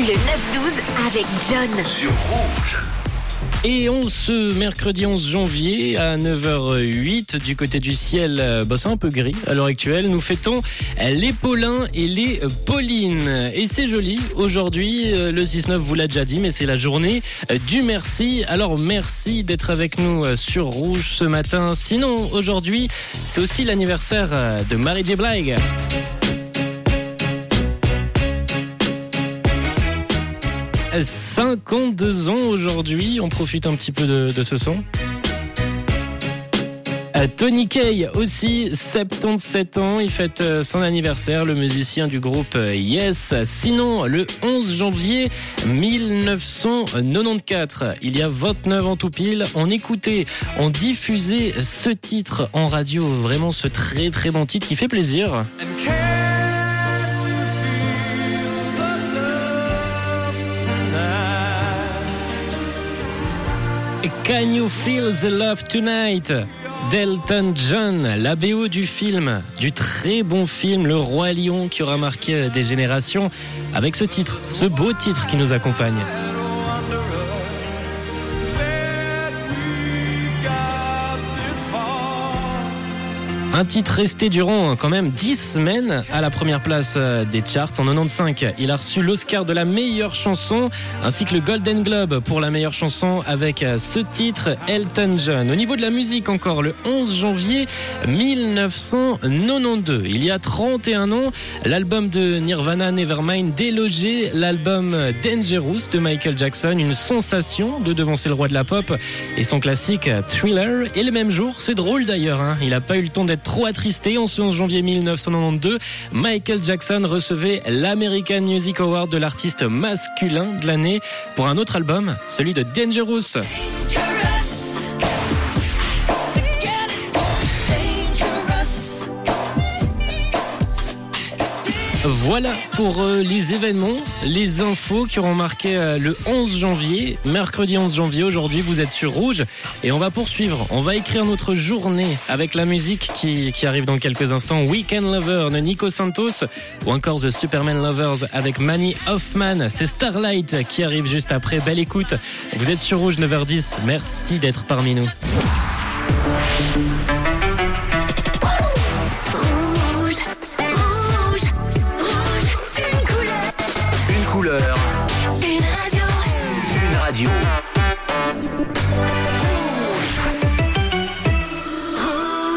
Le 9-12 avec John. Sur Rouge. Et on ce mercredi 11 janvier à 9h08 du côté du ciel, euh, bah, c'est un peu gris à l'heure actuelle. Nous fêtons les Paulins et les Paulines. Et c'est joli. Aujourd'hui, euh, le 6-9 vous l'a déjà dit, mais c'est la journée euh, du merci. Alors merci d'être avec nous sur Rouge ce matin. Sinon, aujourd'hui, c'est aussi l'anniversaire de Mary J. Blige. 52 ans aujourd'hui. On profite un petit peu de, ce son. Euh, Tony Kay aussi, 77 ans, il fête euh, son anniversaire, le musicien du groupe euh, Yes. Sinon, le 11 janvier 1994, il y a 29 ans tout pile, on écoutait, on diffusait ce titre en radio, vraiment ce très très bon titre qui fait plaisir. Can You Feel the Love Tonight Delton John, la BO du film, du très bon film Le Roi Lion qui aura marqué des générations avec ce titre, ce beau titre qui nous accompagne. Un titre resté durant quand même 10 semaines à la première place euh, des charts en 95. Il a reçu l'Oscar de la meilleure chanson ainsi que le Golden Globe pour la meilleure chanson avec euh, ce titre Elton John. Au niveau de la musique encore, le 11 janvier 1992, il y a 31 ans, l'album de Nirvana Nevermind délogé l'album Dangerous de Michael Jackson, une sensation de devancer le roi de la pop et son classique Thriller. Et le même jour, c'est drôle d'ailleurs, hein, il n'a pas eu le temps d'être trop attristé. En ce 11 janvier 1992, Michael Jackson recevait l'American Music Award de l'artiste masculin de l'année pour un autre album, celui de Dangerous. Voilà pour euh, les événements, les infos qui auront marqué euh, le 11 janvier, mercredi 11 janvier. Aujourd'hui, vous êtes sur Rouge et on va poursuivre. On va écrire notre journée avec la musique qui, qui arrive dans quelques instants. Weekend Lover de Nico Santos ou encore The Superman Lovers avec Manny Hoffman. C'est Starlight qui arrive juste après. Belle écoute. Vous êtes sur Rouge 9h10. Merci d'être parmi nous. Radio.